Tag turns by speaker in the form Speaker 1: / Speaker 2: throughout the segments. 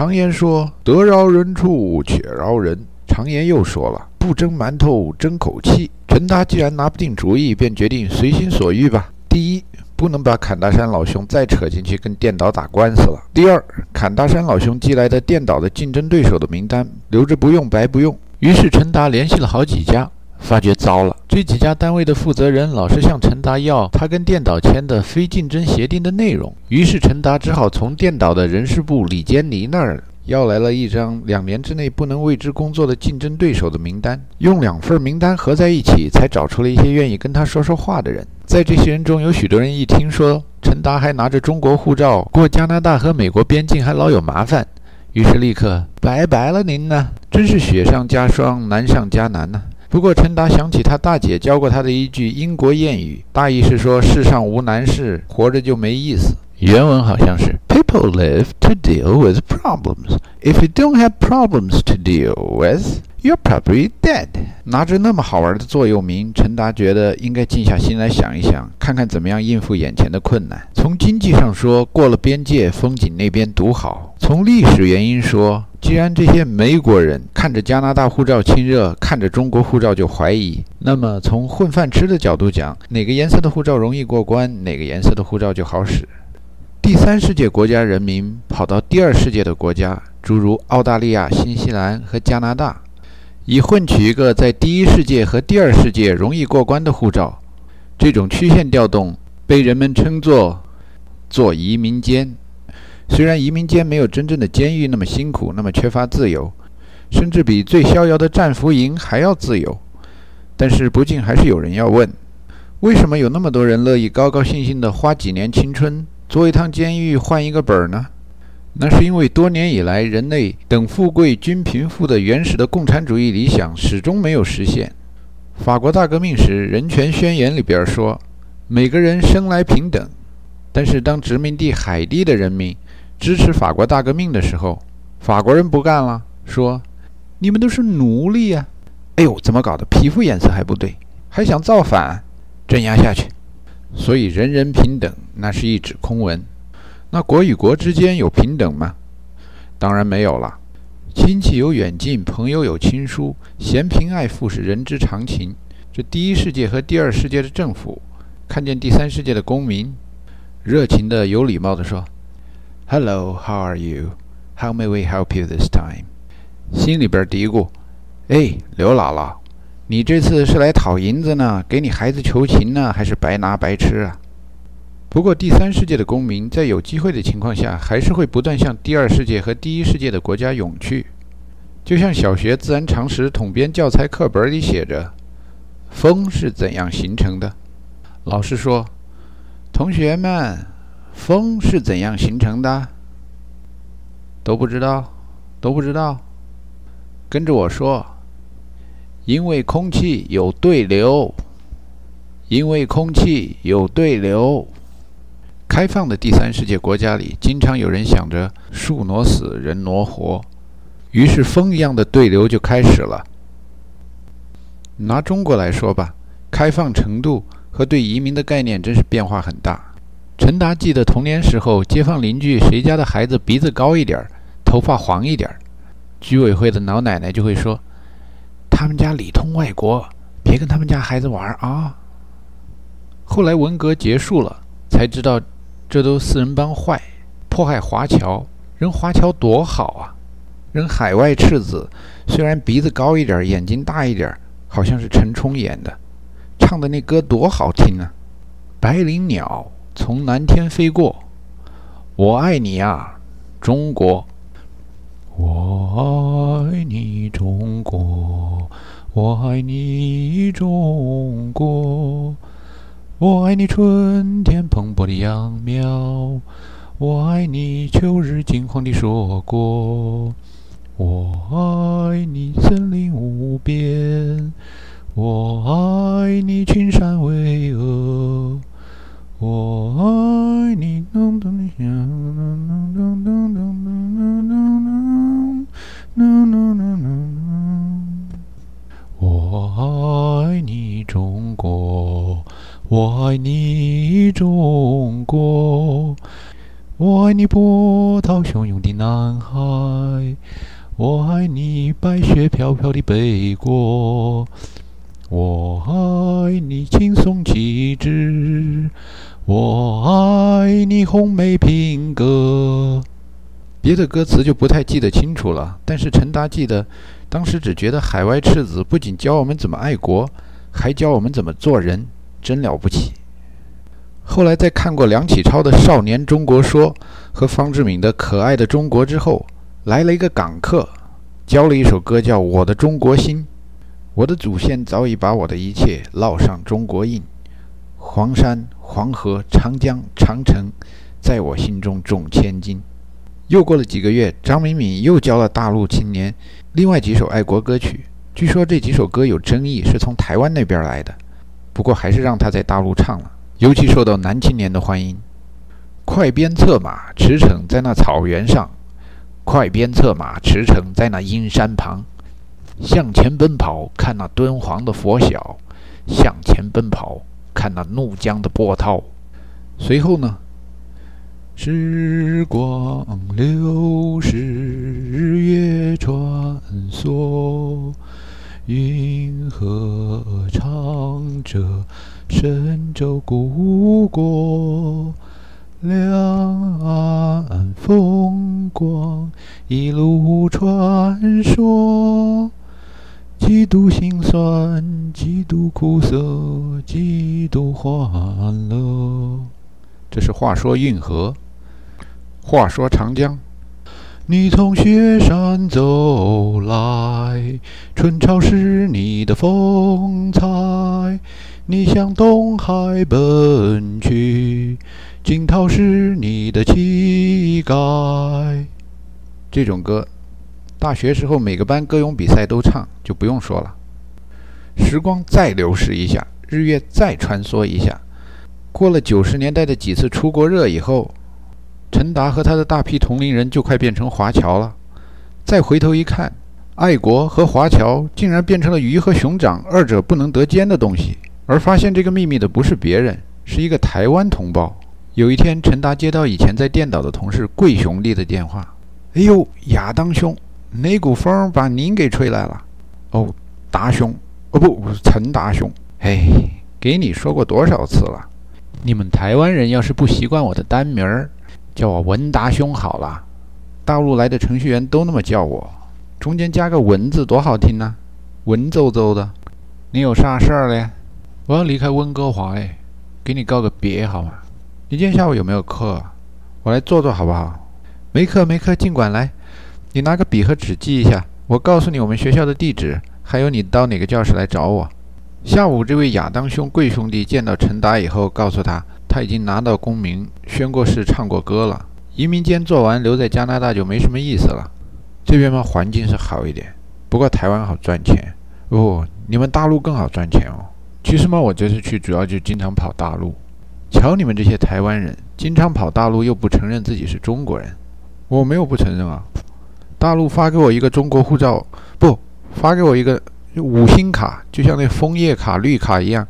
Speaker 1: 常言说：“得饶人处且饶人。”常言又说了：“不蒸馒头争口气。”陈达既然拿不定主意，便决定随心所欲吧。第一，不能把坎大山老兄再扯进去跟电导打官司了。第二，坎大山老兄寄来的电导的竞争对手的名单留着不用白不用。于是陈达联系了好几家。发觉糟了，这几家单位的负责人老是向陈达要他跟电导签的非竞争协定的内容，于是陈达只好从电导的人事部李坚尼那儿要来了一张两年之内不能为之工作的竞争对手的名单，用两份名单合在一起，才找出了一些愿意跟他说说话的人。在这些人中，有许多人一听说陈达还拿着中国护照过加拿大和美国边境，还老有麻烦，于是立刻拜拜了您呢，真是雪上加霜，难上加难呢。不过，陈达想起他大姐教过他的一句英国谚语，大意是说：“世上无难事，活着就没意思。”原文好像是：“People live to deal with problems. If you don't have problems to deal with, you're probably dead.” 拿着那么好玩的座右铭，陈达觉得应该静下心来想一想，看看怎么样应付眼前的困难。从经济上说，过了边界，风景那边独好；从历史原因说，既然这些美国人看着加拿大护照亲热，看着中国护照就怀疑，那么从混饭吃的角度讲，哪个颜色的护照容易过关，哪个颜色的护照就好使。第三世界国家人民跑到第二世界的国家，诸如澳大利亚、新西兰和加拿大，以换取一个在第一世界和第二世界容易过关的护照。这种曲线调动被人们称作“做移民监”。虽然移民监没有真正的监狱那么辛苦，那么缺乏自由，甚至比最逍遥的战俘营还要自由，但是不禁还是有人要问：为什么有那么多人乐意高高兴兴地花几年青春做一趟监狱换一个本儿呢？那是因为多年以来，人类等富贵均贫富的原始的共产主义理想始终没有实现。法国大革命时，《人权宣言》里边说，每个人生来平等，但是当殖民地海地的人民支持法国大革命的时候，法国人不干了，说：“你们都是奴隶呀！哎呦，怎么搞的？皮肤颜色还不对，还想造反？镇压下去！”所以人人平等，那是一纸空文。那国与国之间有平等吗？当然没有了。亲戚有远近，朋友有亲疏，嫌贫爱富是人之常情。这第一世界和第二世界的政府看见第三世界的公民，热情的、有礼貌的说。Hello, how are you? How may we help you this time? 心里边嘀咕：“哎，刘姥姥，你这次是来讨银子呢，给你孩子求情呢，还是白拿白吃啊？”不过，第三世界的公民在有机会的情况下，还是会不断向第二世界和第一世界的国家涌去。就像小学自然常识统编教材课本里写着：“风是怎样形成的？”老师说：“同学们。”风是怎样形成的？都不知道，都不知道。跟着我说，因为空气有对流，因为空气有对流。开放的第三世界国家里，经常有人想着树挪死，人挪活，于是风一样的对流就开始了。拿中国来说吧，开放程度和对移民的概念真是变化很大。陈达记得童年时候，街坊邻居谁家的孩子鼻子高一点儿，头发黄一点儿，居委会的老奶奶就会说：“他们家里通外国，别跟他们家孩子玩啊。”后来文革结束了，才知道这都四人帮坏，迫害华侨。人华侨多好啊，人海外赤子虽然鼻子高一点，眼睛大一点，好像是陈冲演的，唱的那歌多好听啊，《白灵鸟》。从蓝天飞过，我爱你呀，中国！我爱你，中国！我爱你，中国！我爱你，春天蓬勃的秧苗！我爱你，秋日金黄的硕果！我爱你，森林无边！我爱你，群山巍峨！我爱你，咚咚的响，咚咚咚咚咚咚咚咚咚咚咚。我爱你，中国，我爱你波涛汹涌的南海。我爱你白雪飘飘的北国，我爱你轻松气质，我爱你红梅品格。别的歌词就不太记得清楚了，但是陈达记得，当时只觉得海外赤子不仅教我们怎么爱国，还教我们怎么做人，真了不起。后来在看过梁启超的《少年中国说》和方志敏的《可爱的中国》之后。来了一个港客，教了一首歌，叫《我的中国心》。我的祖先早已把我的一切烙上中国印，黄山、黄河、长江、长城，在我心中重千金。又过了几个月，张敏敏又教了大陆青年另外几首爱国歌曲。据说这几首歌有争议，是从台湾那边来的，不过还是让他在大陆唱了，尤其受到男青年的欢迎。快鞭策马，驰骋在那草原上。快鞭策马，驰骋在那阴山旁，向前奔跑，看那敦煌的佛晓；向前奔跑，看那怒江的波涛。随后呢？时光流逝，日月穿梭，云河唱着神州故国。两岸风光一路传说，几度辛酸，几度苦涩，几度欢乐。这是话说运河，话说长江。你从雪山走来，春潮是你的风采，你向东海奔去。惊涛是你的气概。这种歌，大学时候每个班歌咏比赛都唱，就不用说了。时光再流逝一下，日月再穿梭一下，过了九十年代的几次出国热以后，陈达和他的大批同龄人就快变成华侨了。再回头一看，爱国和华侨竟然变成了鱼和熊掌二者不能得兼的东西。而发现这个秘密的不是别人，是一个台湾同胞。有一天，陈达接到以前在电岛的同事贵兄弟的电话：“哎呦，亚当兄，那股风把您给吹来了。”“哦，达兄，哦不，陈达兄，嘿，给你说过多少次了？你们台湾人要是不习惯我的单名儿，叫我文达兄好了。大陆来的程序员都那么叫我，中间加个文字多好听呢，文绉绉的。你有啥事儿嘞？我要离开温哥华哎，给你告个别好吗？”你今天下午有没有课？我来坐坐好不好？没课没课，尽管来。你拿个笔和纸记一下，我告诉你我们学校的地址，还有你到哪个教室来找我。下午，这位亚当兄贵兄弟见到陈达以后，告诉他他已经拿到公民，宣过誓，唱过歌了。移民监做完，留在加拿大就没什么意思了。这边嘛，环境是好一点，不过台湾好赚钱。哦，你们大陆更好赚钱哦。其实嘛，我这次去主要就经常跑大陆。瞧你们这些台湾人，经常跑大陆又不承认自己是中国人。我没有不承认啊。大陆发给我一个中国护照，不发给我一个五星卡，就像那枫叶卡、绿卡一样，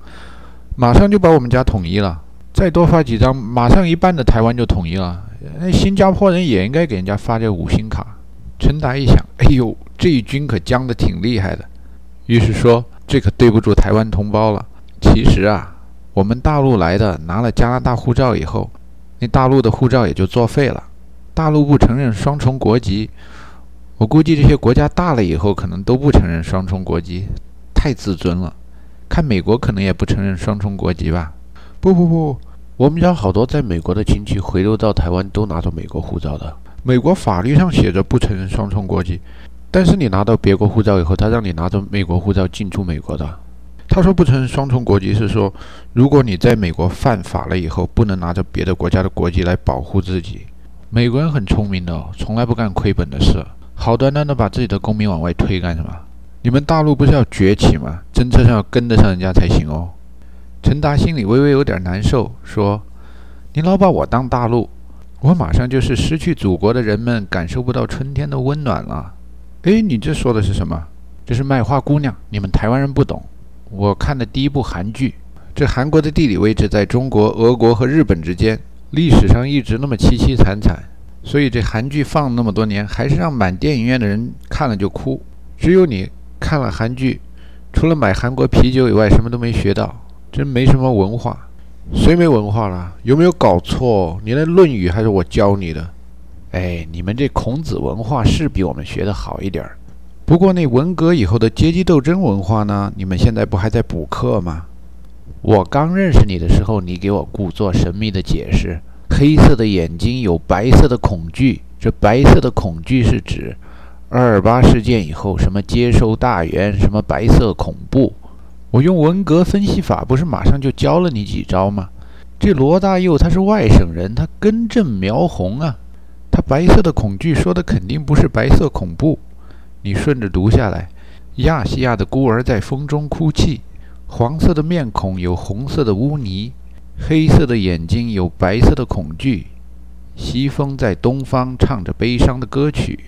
Speaker 1: 马上就把我们家统一了。再多发几张，马上一半的台湾就统一了。那新加坡人也应该给人家发这五星卡。陈达一想，哎呦，这一军可僵得挺厉害的，于是说这可对不住台湾同胞了。其实啊。我们大陆来的拿了加拿大护照以后，那大陆的护照也就作废了。大陆不承认双重国籍，我估计这些国家大了以后可能都不承认双重国籍，太自尊了。看美国可能也不承认双重国籍吧？不不不，我们家好多在美国的亲戚回流到台湾都拿着美国护照的。美国法律上写着不承认双重国籍，但是你拿到别国护照以后，他让你拿着美国护照进出美国的。他说不承认双重国籍是说，如果你在美国犯法了以后，不能拿着别的国家的国籍来保护自己。美国人很聪明的哦，从来不干亏本的事，好端端的把自己的公民往外推干什么？你们大陆不是要崛起吗？政策上要跟得上人家才行哦。陈达心里微微有点难受，说：“你老把我当大陆，我马上就是失去祖国的人们感受不到春天的温暖了。”哎，你这说的是什么？这是卖花姑娘，你们台湾人不懂。我看的第一部韩剧，这韩国的地理位置在中国、俄国和日本之间，历史上一直那么凄凄惨惨。所以这韩剧放那么多年，还是让满电影院的人看了就哭。只有你看了韩剧，除了买韩国啤酒以外，什么都没学到，真没什么文化。谁没文化了？有没有搞错？你那《论语》还是我教你的？哎，你们这孔子文化是比我们学的好一点儿。不过那文革以后的阶级斗争文化呢？你们现在不还在补课吗？我刚认识你的时候，你给我故作神秘的解释：黑色的眼睛有白色的恐惧。这白色的恐惧是指二二八事件以后什么接收大员，什么白色恐怖。我用文革分析法，不是马上就教了你几招吗？这罗大佑他是外省人，他根正苗红啊。他白色的恐惧说的肯定不是白色恐怖。你顺着读下来，亚细亚的孤儿在风中哭泣，黄色的面孔有红色的污泥，黑色的眼睛有白色的恐惧。西风在东方唱着悲伤的歌曲。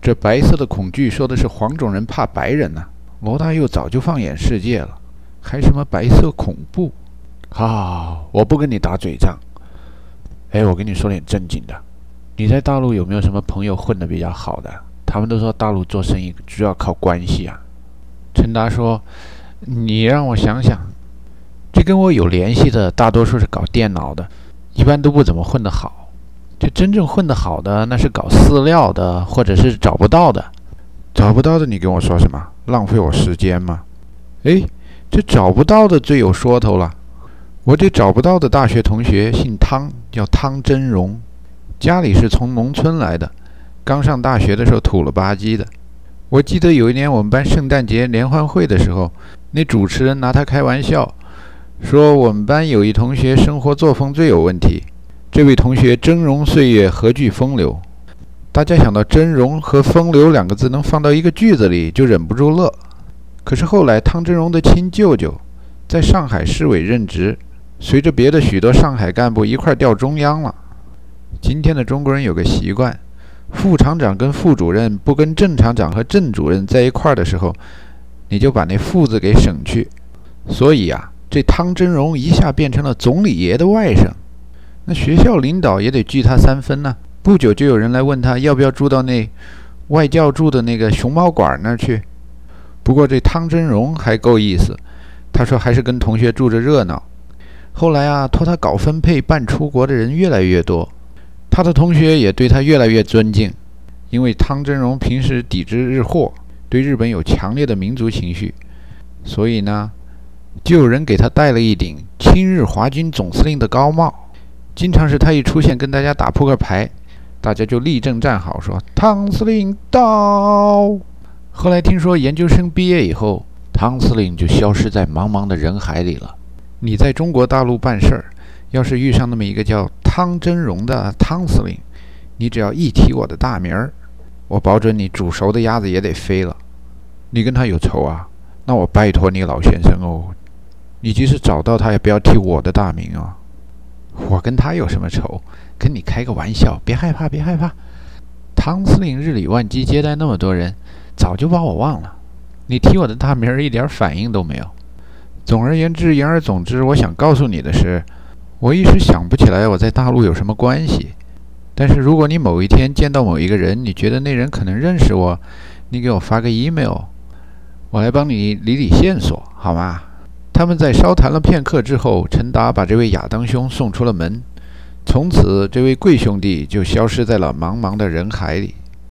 Speaker 1: 这白色的恐惧说的是黄种人怕白人呐。罗大佑早就放眼世界了，还什么白色恐怖？好，我不跟你打嘴仗。哎，我跟你说点正经的，你在大陆有没有什么朋友混得比较好的？他们都说大陆做生意主要靠关系啊。陈达说：“你让我想想，这跟我有联系的大多数是搞电脑的，一般都不怎么混得好。这真正混得好的，那是搞饲料的，或者是找不到的。找不到的，你跟我说什么？浪费我时间吗？哎，这找不到的最有说头了。我这找不到的大学同学姓汤，叫汤真荣，家里是从农村来的。”刚上大学的时候土了吧唧的，我记得有一年我们班圣诞节联欢会的时候，那主持人拿他开玩笑，说我们班有一同学生活作风最有问题。这位同学峥嵘岁月何惧风流？大家想到峥嵘和风流两个字能放到一个句子里，就忍不住乐。可是后来汤真荣的亲舅舅在上海市委任职，随着别的许多上海干部一块调中央了。今天的中国人有个习惯。副厂长跟副主任不跟正厂长和正主任在一块的时候，你就把那“副”字给省去。所以啊，这汤真荣一下变成了总理爷的外甥，那学校领导也得惧他三分呢。不久就有人来问他要不要住到那外教住的那个熊猫馆那儿去。不过这汤真荣还够意思，他说还是跟同学住着热闹。后来啊，托他搞分配办出国的人越来越多。他的同学也对他越来越尊敬，因为汤真荣平时抵制日货，对日本有强烈的民族情绪，所以呢，就有人给他戴了一顶亲日华军总司令的高帽。经常是他一出现跟大家打扑克牌，大家就立正站好，说汤司令到。后来听说研究生毕业以后，汤司令就消失在茫茫的人海里了。你在中国大陆办事儿，要是遇上那么一个叫……汤真荣的汤司令，你只要一提我的大名儿，我保准你煮熟的鸭子也得飞了。你跟他有仇啊？那我拜托你老先生哦，你即使找到他，也不要提我的大名啊。我跟他有什么仇？跟你开个玩笑，别害怕，别害怕。汤司令日理万机，接待那么多人，早就把我忘了。你提我的大名儿，一点反应都没有。总而言之，言而总之，我想告诉你的是。我一时想不起来我在大陆有什么关系，但是如果你某一天见到某一个人，你觉得那人可能认识我，你给我发个 email，我来帮你理理线索，好吗？他们在稍谈了片刻之后，陈达把这位亚当兄送出了门，从此这位贵兄弟就消失在了茫茫的人海里。